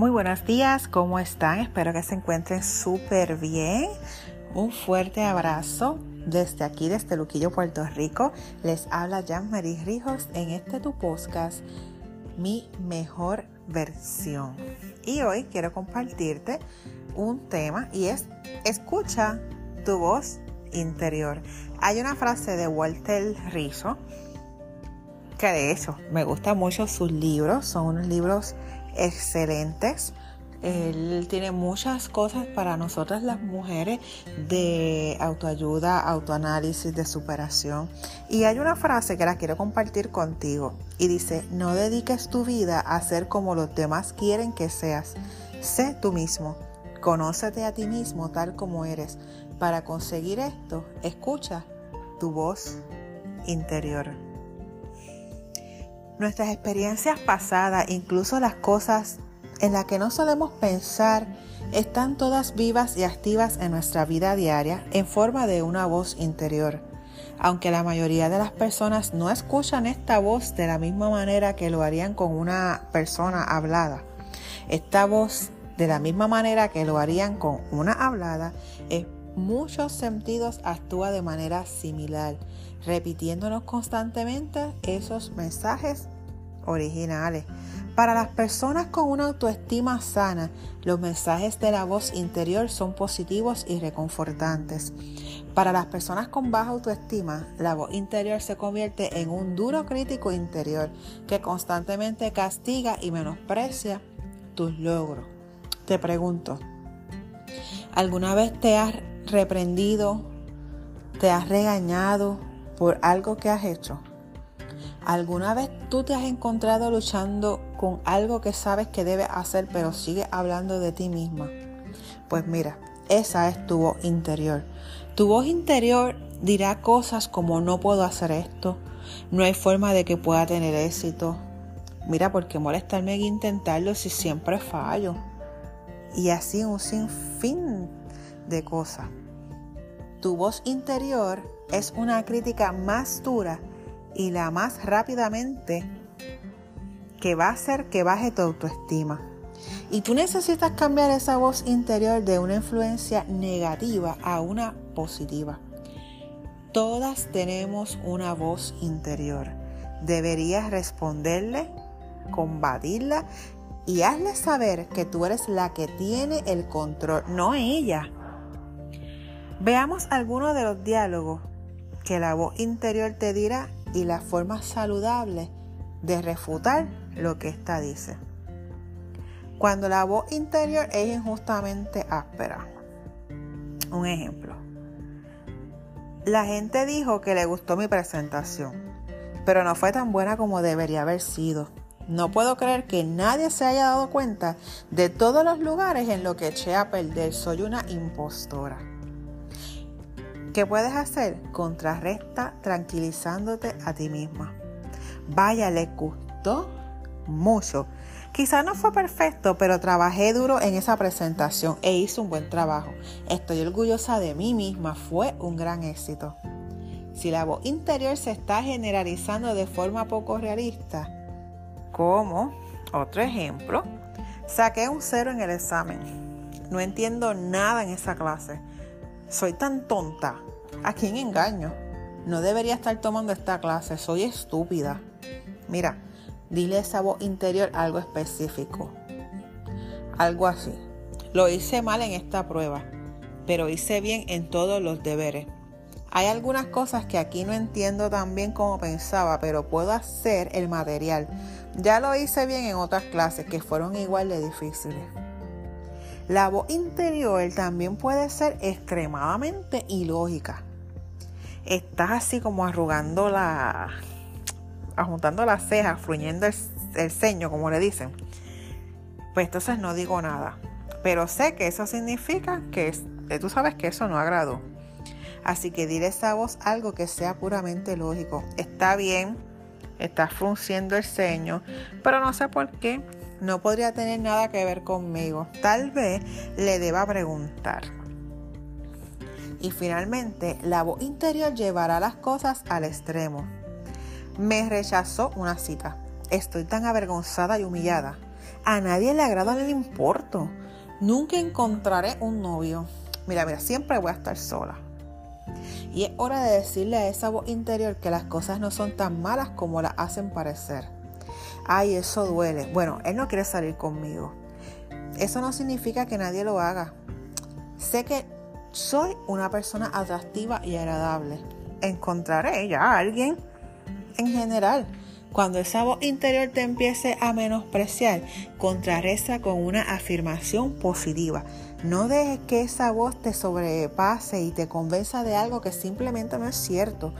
Muy buenos días, ¿cómo están? Espero que se encuentren súper bien. Un fuerte abrazo desde aquí, desde Luquillo, Puerto Rico. Les habla Jan Marie Rijos en este tu podcast, Mi Mejor Versión. Y hoy quiero compartirte un tema y es escucha tu voz interior. Hay una frase de Walter Rizzo de hecho me gustan mucho sus libros, son unos libros excelentes. Él tiene muchas cosas para nosotras las mujeres de autoayuda, autoanálisis, de superación. Y hay una frase que la quiero compartir contigo y dice, no dediques tu vida a ser como los demás quieren que seas. Sé tú mismo. Conócete a ti mismo tal como eres. Para conseguir esto, escucha tu voz interior. Nuestras experiencias pasadas, incluso las cosas en las que no solemos pensar, están todas vivas y activas en nuestra vida diaria en forma de una voz interior. Aunque la mayoría de las personas no escuchan esta voz de la misma manera que lo harían con una persona hablada. Esta voz, de la misma manera que lo harían con una hablada, en muchos sentidos actúa de manera similar repitiéndonos constantemente esos mensajes originales. Para las personas con una autoestima sana, los mensajes de la voz interior son positivos y reconfortantes. Para las personas con baja autoestima, la voz interior se convierte en un duro crítico interior que constantemente castiga y menosprecia tus logros. Te pregunto, ¿alguna vez te has reprendido, te has regañado por algo que has hecho? ¿Alguna vez tú te has encontrado luchando con algo que sabes que debes hacer pero sigues hablando de ti misma? Pues mira, esa es tu voz interior. Tu voz interior dirá cosas como no puedo hacer esto, no hay forma de que pueda tener éxito. Mira, ¿por qué molestarme en intentarlo si siempre fallo? Y así un sinfín de cosas. Tu voz interior es una crítica más dura y la más rápidamente que va a hacer que baje tu autoestima. Y tú necesitas cambiar esa voz interior de una influencia negativa a una positiva. Todas tenemos una voz interior. Deberías responderle, combatirla y hazle saber que tú eres la que tiene el control, no ella. Veamos algunos de los diálogos que la voz interior te dirá y la forma saludable de refutar lo que ésta dice. Cuando la voz interior es injustamente áspera. Un ejemplo. La gente dijo que le gustó mi presentación, pero no fue tan buena como debería haber sido. No puedo creer que nadie se haya dado cuenta de todos los lugares en los que eché a perder. Soy una impostora. ¿Qué puedes hacer? Contrarresta tranquilizándote a ti misma. Vaya, le gustó mucho. Quizá no fue perfecto, pero trabajé duro en esa presentación e hice un buen trabajo. Estoy orgullosa de mí misma, fue un gran éxito. Si la voz interior se está generalizando de forma poco realista, como otro ejemplo, saqué un cero en el examen. No entiendo nada en esa clase soy tan tonta. ¿A quién engaño? No debería estar tomando esta clase. Soy estúpida. Mira, dile a esa voz interior algo específico. Algo así. Lo hice mal en esta prueba, pero hice bien en todos los deberes. Hay algunas cosas que aquí no entiendo tan bien como pensaba, pero puedo hacer el material. Ya lo hice bien en otras clases que fueron igual de difíciles. La voz interior también puede ser extremadamente ilógica. Estás así como arrugando la. ajuntando las cejas, fruñendo el, ceño, como le dicen. Pues entonces no digo nada. Pero sé que eso significa que, tú sabes que eso no agradó. Así que dile a esa voz algo que sea puramente lógico. Está bien, estás frunciendo el ceño, pero no sé por qué no podría tener nada que ver conmigo. Tal vez le deba preguntar. Y finalmente, la voz interior llevará las cosas al extremo. Me rechazó una cita. Estoy tan avergonzada y humillada. A nadie le agrada ni le importo. Nunca encontraré un novio. Mira, mira, siempre voy a estar sola. Y es hora de decirle a esa voz interior que las cosas no son tan malas como las hacen parecer. Ay, eso duele. Bueno, él no quiere salir conmigo. Eso no significa que nadie lo haga. Sé que soy una persona atractiva y agradable. Encontraré ya a alguien en general. Cuando esa voz interior te empiece a menospreciar, contrarresta con una afirmación positiva. No dejes que esa voz te sobrepase y te convenza de algo que simplemente no es cierto.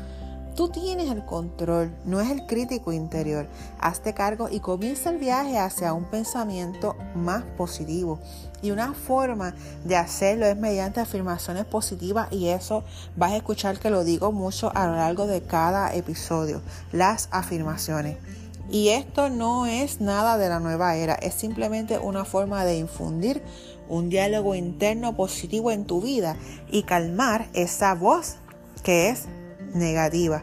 Tú tienes el control, no es el crítico interior. Hazte cargo y comienza el viaje hacia un pensamiento más positivo. Y una forma de hacerlo es mediante afirmaciones positivas y eso vas a escuchar que lo digo mucho a lo largo de cada episodio. Las afirmaciones. Y esto no es nada de la nueva era, es simplemente una forma de infundir un diálogo interno positivo en tu vida y calmar esa voz que es negativa.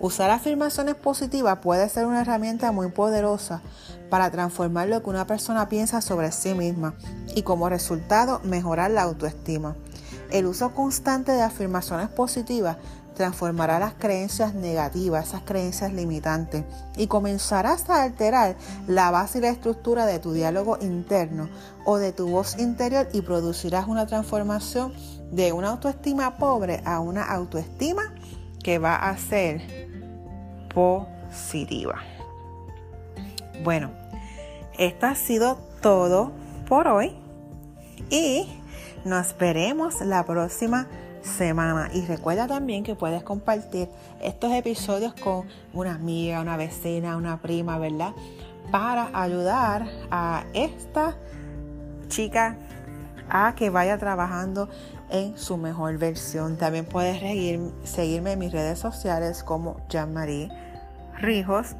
Usar afirmaciones positivas puede ser una herramienta muy poderosa para transformar lo que una persona piensa sobre sí misma y como resultado mejorar la autoestima. El uso constante de afirmaciones positivas transformará las creencias negativas, esas creencias limitantes, y comenzarás a alterar la base y la estructura de tu diálogo interno o de tu voz interior y producirás una transformación de una autoestima pobre a una autoestima que va a ser positiva. Bueno, esto ha sido todo por hoy y nos veremos la próxima semana. Y recuerda también que puedes compartir estos episodios con una amiga, una vecina, una prima, ¿verdad? Para ayudar a esta chica a que vaya trabajando en su mejor versión. También puedes seguirme en mis redes sociales como Jean-Marie Rijos.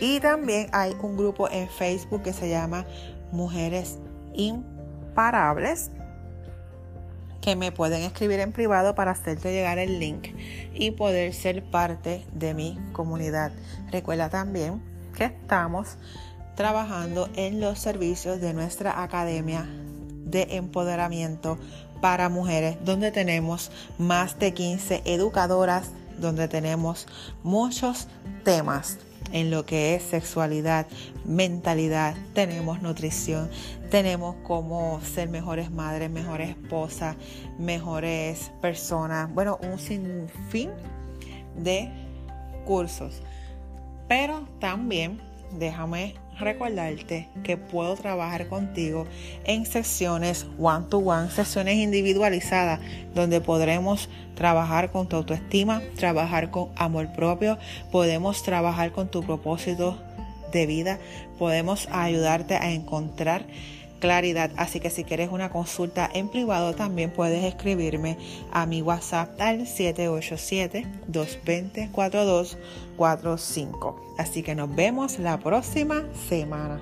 Y también hay un grupo en Facebook que se llama Mujeres Imparables que me pueden escribir en privado para hacerte llegar el link y poder ser parte de mi comunidad. Recuerda también que estamos trabajando en los servicios de nuestra academia de empoderamiento para mujeres, donde tenemos más de 15 educadoras, donde tenemos muchos temas en lo que es sexualidad, mentalidad, tenemos nutrición, tenemos cómo ser mejores madres, mejores esposas, mejores personas, bueno, un sinfín de cursos. Pero también déjame recordarte que puedo trabajar contigo en sesiones one to one, sesiones individualizadas, donde podremos trabajar con tu autoestima, trabajar con amor propio, podemos trabajar con tu propósito de vida, podemos ayudarte a encontrar claridad. Así que si quieres una consulta en privado, también puedes escribirme a mi WhatsApp al 787-220-4245. Así que nos vemos la próxima semana.